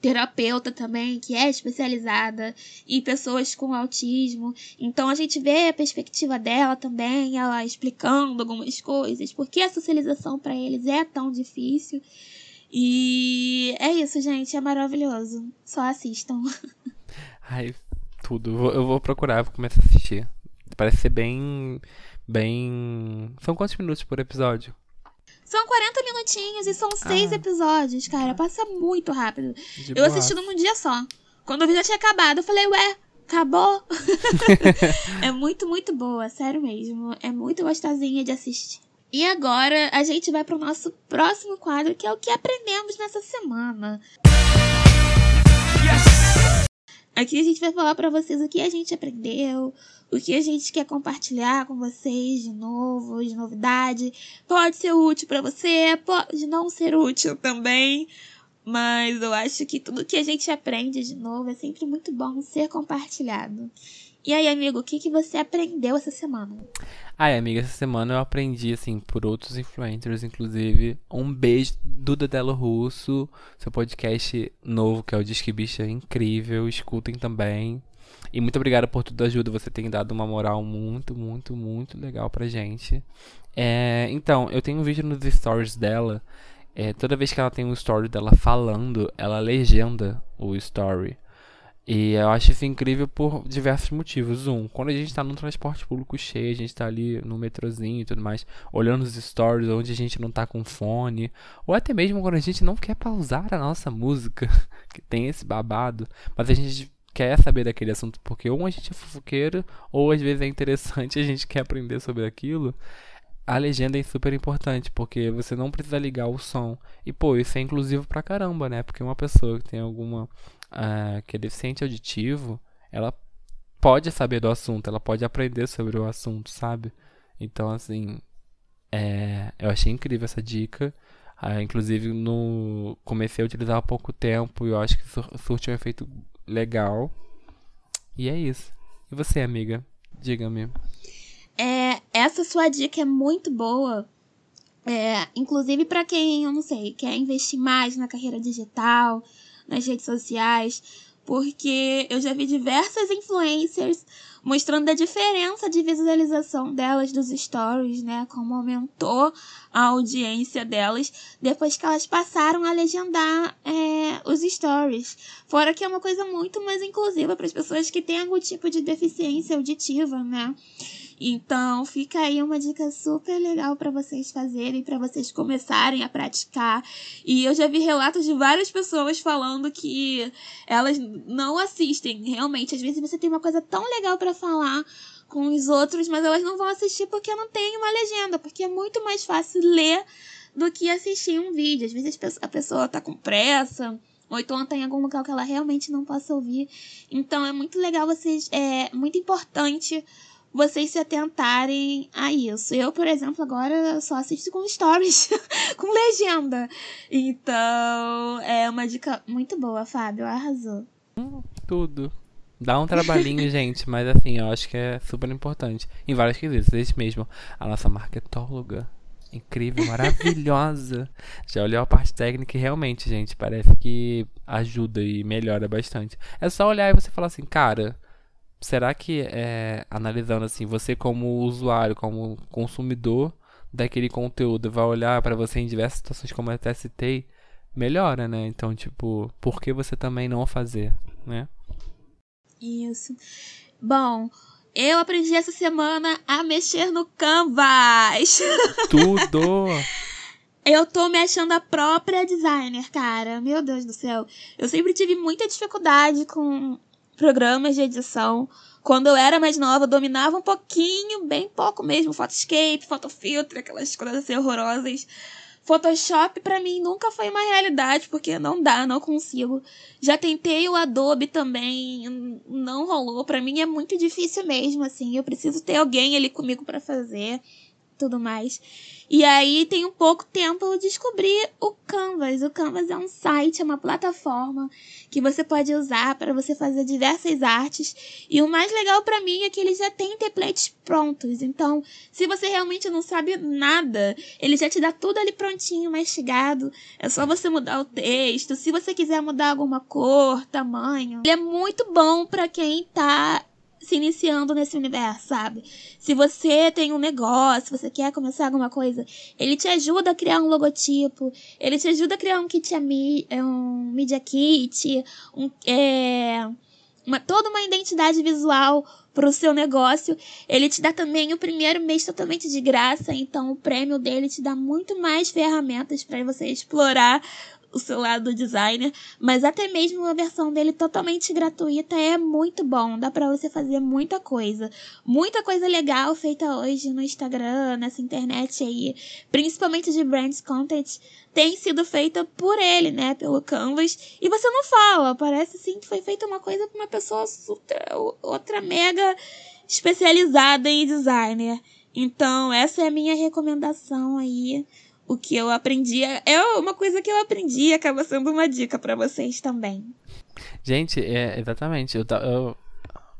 terapeuta também, que é especializada em pessoas com autismo. Então a gente vê a perspectiva dela também, ela explicando algumas coisas, porque a socialização para eles é tão difícil. E é isso, gente, é maravilhoso. Só assistam. Ai, tudo. Eu vou procurar, vou começar a assistir. Parece ser bem. Bem. São quantos minutos por episódio? São 40 minutinhos e são seis ah. episódios, cara. Passa muito rápido. De eu boa. assisti num dia só. Quando eu vi já tinha acabado, eu falei, ué, acabou? é muito, muito boa, sério mesmo. É muito gostosinha de assistir. E agora a gente vai pro nosso próximo quadro, que é o que aprendemos nessa semana. Yes! Aqui a gente vai falar para vocês o que a gente aprendeu, o que a gente quer compartilhar com vocês de novo, de novidade. Pode ser útil para você, pode não ser útil também. Mas eu acho que tudo que a gente aprende de novo é sempre muito bom ser compartilhado. E aí, amigo, o que, que você aprendeu essa semana? Ai, amiga, essa semana eu aprendi, assim, por outros influencers, inclusive. Um beijo do Dedelo Russo, seu podcast novo, que é o Disque Bicha, é incrível. Escutem também. E muito obrigado por toda a ajuda. Você tem dado uma moral muito, muito, muito legal pra gente. É, então, eu tenho um vídeo nos stories dela. É, toda vez que ela tem um story dela falando, ela legenda o story. E eu acho isso incrível por diversos motivos. Um, quando a gente tá num transporte público cheio, a gente tá ali no metrozinho e tudo mais, olhando os stories onde a gente não tá com fone, ou até mesmo quando a gente não quer pausar a nossa música, que tem esse babado, mas a gente quer saber daquele assunto porque ou a gente é fofoqueiro ou às vezes é interessante a gente quer aprender sobre aquilo. A legenda é super importante porque você não precisa ligar o som. E pô, isso é inclusivo pra caramba, né? Porque uma pessoa que tem alguma uh, que é deficiente auditivo, ela pode saber do assunto, ela pode aprender sobre o assunto, sabe? Então, assim, é, eu achei incrível essa dica. Uh, inclusive, no comecei a utilizar há pouco tempo e eu acho que surte um efeito legal. E é isso. E você, amiga? Diga-me. É, essa sua dica é muito boa. É, inclusive para quem, eu não sei, quer investir mais na carreira digital, nas redes sociais, porque eu já vi diversas influencers mostrando a diferença de visualização delas dos stories, né? Como aumentou a audiência delas depois que elas passaram a legendar é, os stories. Fora que é uma coisa muito mais inclusiva para as pessoas que têm algum tipo de deficiência auditiva, né? Então, fica aí uma dica super legal para vocês fazerem, para vocês começarem a praticar. E eu já vi relatos de várias pessoas falando que elas não assistem. Realmente, às vezes você tem uma coisa tão legal para falar com os outros, mas elas não vão assistir porque não tem uma legenda, porque é muito mais fácil ler do que assistir um vídeo. Às vezes a pessoa tá com pressa, ou então tá em algum lugar que ela realmente não possa ouvir. Então é muito legal vocês, é muito importante vocês se atentarem a isso. Eu, por exemplo, agora só assisto com stories, com legenda. Então, é uma dica muito boa, Fábio, arrasou. Tudo. Dá um trabalhinho, gente, mas assim, eu acho que é super importante. Em vários quesitos, esse mesmo. A nossa marketóloga incrível, maravilhosa. Já olhou a parte técnica e realmente, gente, parece que ajuda e melhora bastante. É só olhar e você falar assim, cara, será que é, analisando assim, você como usuário, como consumidor daquele conteúdo, vai olhar para você em diversas situações como eu até citei, melhora, né? Então, tipo, por que você também não fazer, né? Isso. Bom, eu aprendi essa semana a mexer no Canvas. Tudo! Eu tô me achando a própria designer, cara. Meu Deus do céu. Eu sempre tive muita dificuldade com programas de edição. Quando eu era mais nova, eu dominava um pouquinho, bem pouco mesmo, Photoscape, Photofilter, aquelas coisas assim horrorosas. Photoshop para mim nunca foi uma realidade, porque não dá, não consigo. Já tentei o Adobe também, não rolou. Para mim é muito difícil mesmo, assim. Eu preciso ter alguém ali comigo para fazer tudo mais. E aí, tem um pouco tempo, eu descobri o Canvas. O Canvas é um site, é uma plataforma que você pode usar para você fazer diversas artes. E o mais legal para mim é que ele já tem templates prontos. Então, se você realmente não sabe nada, ele já te dá tudo ali prontinho, mastigado. É só você mudar o texto. Se você quiser mudar alguma cor, tamanho. Ele é muito bom para quem tá se iniciando nesse universo, sabe? Se você tem um negócio, você quer começar alguma coisa, ele te ajuda a criar um logotipo, ele te ajuda a criar um kit, é, um media kit, um, é, uma, toda uma identidade visual para o seu negócio. Ele te dá também o primeiro mês totalmente de graça, então o prêmio dele te dá muito mais ferramentas para você explorar o seu lado designer, mas até mesmo a versão dele totalmente gratuita é muito bom, dá para você fazer muita coisa, muita coisa legal feita hoje no Instagram, nessa internet aí, principalmente de brands content, tem sido feita por ele, né, pelo Canvas, e você não fala, parece assim que foi feita uma coisa por uma pessoa outra mega especializada em designer. Então, essa é a minha recomendação aí o que eu aprendi é, uma coisa que eu aprendi e acaba sendo uma dica para vocês também. Gente, é, exatamente. Eu, eu,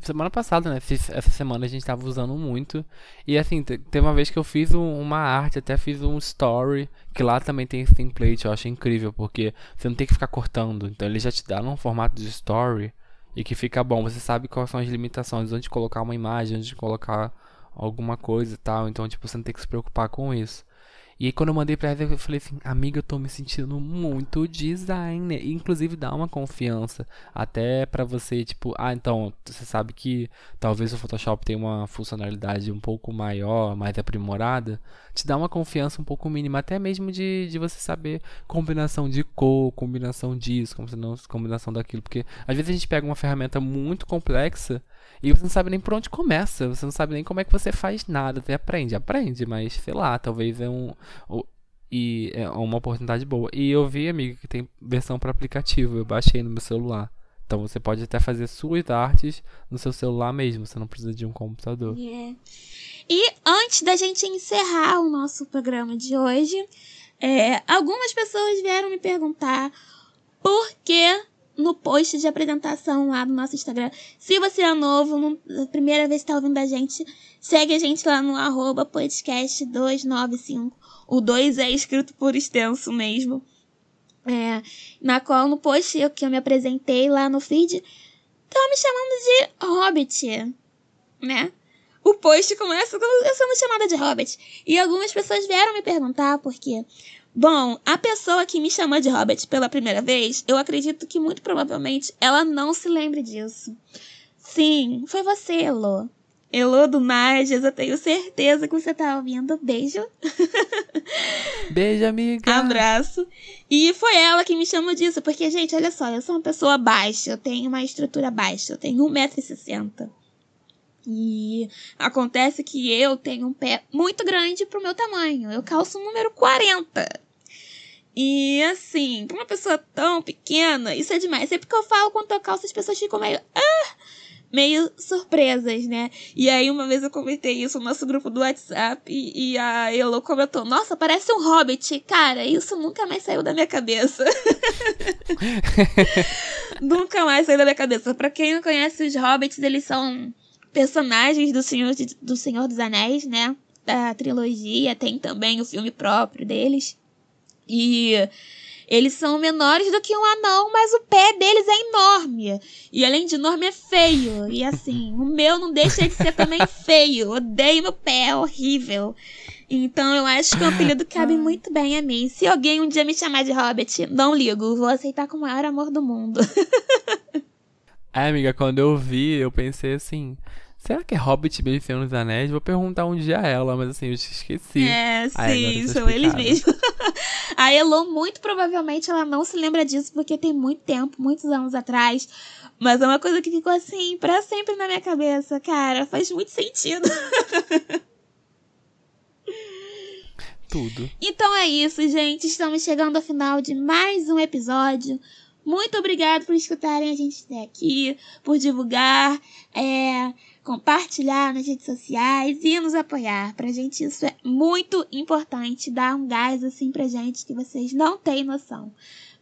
semana passada, né? Essa semana a gente tava usando muito. E assim, teve uma vez que eu fiz uma arte, até fiz um story, que lá também tem esse template, eu acho incrível, porque você não tem que ficar cortando. Então ele já te dá num formato de story e que fica bom. Você sabe quais são as limitações, onde colocar uma imagem, onde colocar alguma coisa e tal. Então, tipo, você não tem que se preocupar com isso. E aí quando eu mandei pra ela, eu falei assim, amiga, eu tô me sentindo muito designer. inclusive dá uma confiança. Até para você, tipo, ah, então, você sabe que talvez o Photoshop tenha uma funcionalidade um pouco maior, mais aprimorada. Te dá uma confiança um pouco mínima, até mesmo de, de você saber combinação de cor, combinação disso, combinação daquilo. Porque às vezes a gente pega uma ferramenta muito complexa e você não sabe nem por onde começa, você não sabe nem como é que você faz nada. Você aprende, aprende, mas sei lá, talvez é um. E é uma oportunidade boa. E eu vi, amiga, que tem versão para aplicativo. Eu baixei no meu celular. Então você pode até fazer suas artes no seu celular mesmo. Você não precisa de um computador. Yeah. E antes da gente encerrar o nosso programa de hoje, é, algumas pessoas vieram me perguntar por que no post de apresentação lá do nosso Instagram. Se você é novo, a primeira vez que está ouvindo a gente, segue a gente lá no arroba podcast295. O 2 é escrito por extenso mesmo. É, na qual no post eu, que eu me apresentei lá no feed, estão me chamando de Hobbit, né? O post começa com eu sendo chamada de Hobbit. E algumas pessoas vieram me perguntar por quê. Bom, a pessoa que me chamou de Hobbit pela primeira vez, eu acredito que muito provavelmente ela não se lembre disso. Sim, foi você, Elô. Elô do Mages, eu tenho certeza que você tá ouvindo. Beijo. Beijo, amiga. Abraço. E foi ela que me chamou disso, porque, gente, olha só, eu sou uma pessoa baixa, eu tenho uma estrutura baixa, eu tenho 1,60m. E acontece que eu tenho um pé muito grande pro meu tamanho. Eu calço o número 40. E assim, pra uma pessoa tão pequena, isso é demais. Sempre que eu falo quando eu calço, as pessoas ficam meio. Ah! meio surpresas, né? E aí uma vez eu comentei isso no nosso grupo do WhatsApp e, e a Elo comentou: Nossa, parece um hobbit. Cara, isso nunca mais saiu da minha cabeça. nunca mais saiu da minha cabeça. Pra quem não conhece os hobbits, eles são personagens do Senhor, de, do Senhor dos Anéis, né? Da trilogia. Tem também o filme próprio deles. E eles são menores do que um anão, mas o pé deles é enorme. E além de enorme, é feio. E assim, o meu não deixa de ser também feio. Odeio meu pé, é horrível. Então eu acho que o apelido cabe muito bem a mim. Se alguém um dia me chamar de Hobbit, não ligo. Vou aceitar com o maior amor do mundo. É, amiga, quando eu vi, eu pensei assim. Será que é Hobbit mesmo Senhor dos Anéis? Vou perguntar um dia a ela, mas assim, eu esqueci. É, sim, são eles mesmos. a Elo, muito provavelmente, ela não se lembra disso, porque tem muito tempo, muitos anos atrás. Mas é uma coisa que ficou assim, para sempre na minha cabeça. Cara, faz muito sentido. Tudo. Então é isso, gente. Estamos chegando ao final de mais um episódio. Muito obrigado por escutarem a gente até aqui, por divulgar. É, compartilhar nas redes sociais e nos apoiar. Pra gente isso é muito importante, dar um gás assim pra gente que vocês não têm noção.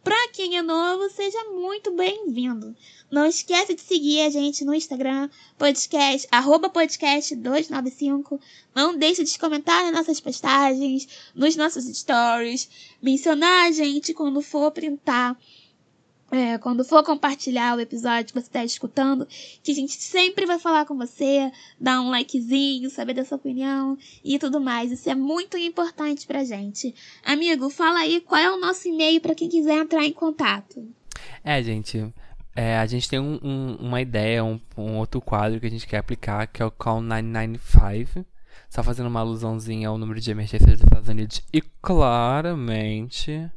Pra quem é novo, seja muito bem-vindo. Não esquece de seguir a gente no Instagram, podcast, arroba podcast 295. Não deixe de comentar nas nossas postagens, nos nossos stories, mencionar a gente quando for printar é, quando for compartilhar o episódio que você está escutando, que a gente sempre vai falar com você, dar um likezinho, saber da sua opinião e tudo mais. Isso é muito importante pra gente. Amigo, fala aí qual é o nosso e-mail para quem quiser entrar em contato. É, gente, é, a gente tem um, um, uma ideia, um, um, outro quadro que a gente quer aplicar, que é o Call 995. Só fazendo uma alusãozinha ao número de emergência dos Estados Unidos. E claramente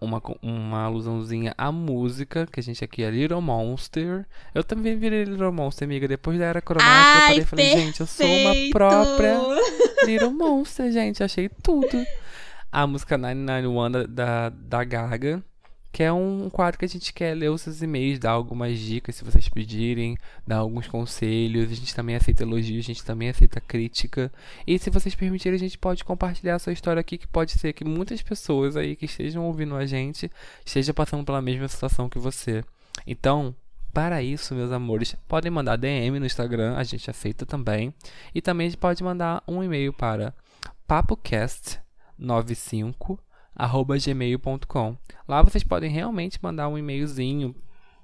uma, uma alusãozinha à música, que a gente aqui é Little Monster. Eu também virei Little Monster, amiga. Depois da era cromática, eu parei e falei, gente, eu sou uma própria Little Monster, gente. Achei tudo. A música 991 da, da, da Gaga que é um quadro que a gente quer ler os seus e-mails, dar algumas dicas se vocês pedirem, dar alguns conselhos. A gente também aceita elogios, a gente também aceita crítica. E se vocês permitirem, a gente pode compartilhar a sua história aqui, que pode ser que muitas pessoas aí que estejam ouvindo a gente estejam passando pela mesma situação que você. Então, para isso, meus amores, podem mandar DM no Instagram, a gente aceita também. E também a gente pode mandar um e-mail para papocast95 gmail.com. Lá vocês podem realmente mandar um e-mailzinho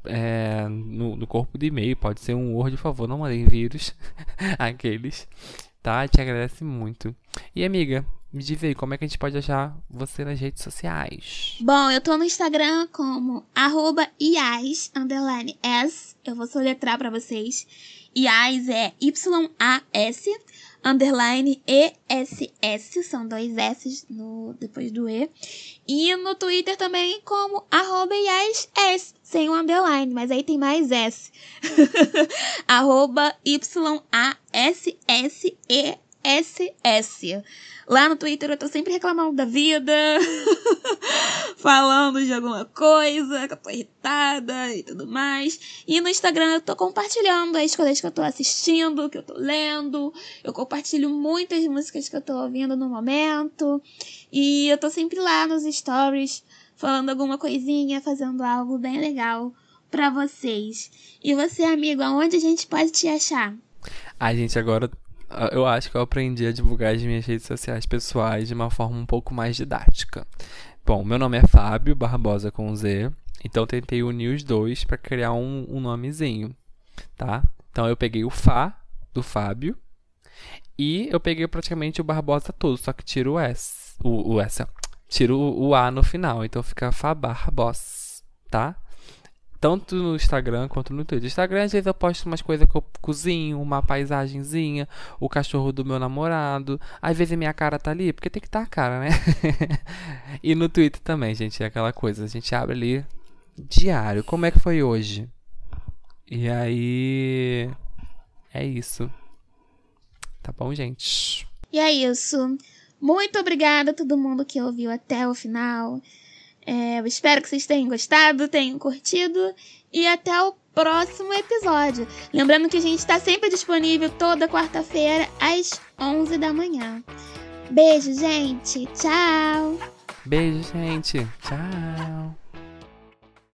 é, no, no, corpo de e-mail. Pode ser um Word, por favor, não mandem vírus. Aqueles. Tá? Te agradece muito. E amiga, me diz aí, como é que a gente pode achar você nas redes sociais? Bom, eu tô no Instagram como arroba ias, underline s. Eu vou soletrar pra vocês. Ias é Y-A-S underline ESS, são dois S no, depois do E. E no Twitter também como arroba sem o um underline, mas aí tem mais S. arroba Y-A-S-S-E-S-S. Lá no Twitter eu tô sempre reclamando da vida, falando de alguma coisa, que eu tô irritada e tudo mais. E no Instagram eu tô compartilhando as coisas que eu tô assistindo, que eu tô lendo. Eu compartilho muitas músicas que eu tô ouvindo no momento. E eu tô sempre lá nos stories, falando alguma coisinha, fazendo algo bem legal para vocês. E você, amigo, aonde a gente pode te achar? A gente agora eu acho que eu aprendi a divulgar as minhas redes sociais pessoais de uma forma um pouco mais didática. Bom, meu nome é Fábio Barbosa com Z, então tentei unir os dois para criar um, um nomezinho, tá? Então eu peguei o Fá do Fábio e eu peguei praticamente o Barbosa todo, só que tiro o S, o, o S, tiro o, o A no final, então fica Fá Barbosa, tá? Tanto no Instagram quanto no Twitter. Instagram, às vezes eu posto umas coisas que eu cozinho, uma paisagenzinha, o cachorro do meu namorado. Às vezes minha cara tá ali, porque tem que estar tá a cara, né? e no Twitter também, gente, é aquela coisa. A gente abre ali diário. Como é que foi hoje? E aí. É isso. Tá bom, gente? E é isso. Muito obrigada a todo mundo que ouviu até o final. É, eu espero que vocês tenham gostado, tenham curtido. E até o próximo episódio. Lembrando que a gente está sempre disponível toda quarta-feira às 11 da manhã. Beijo, gente. Tchau. Beijo, gente. Tchau.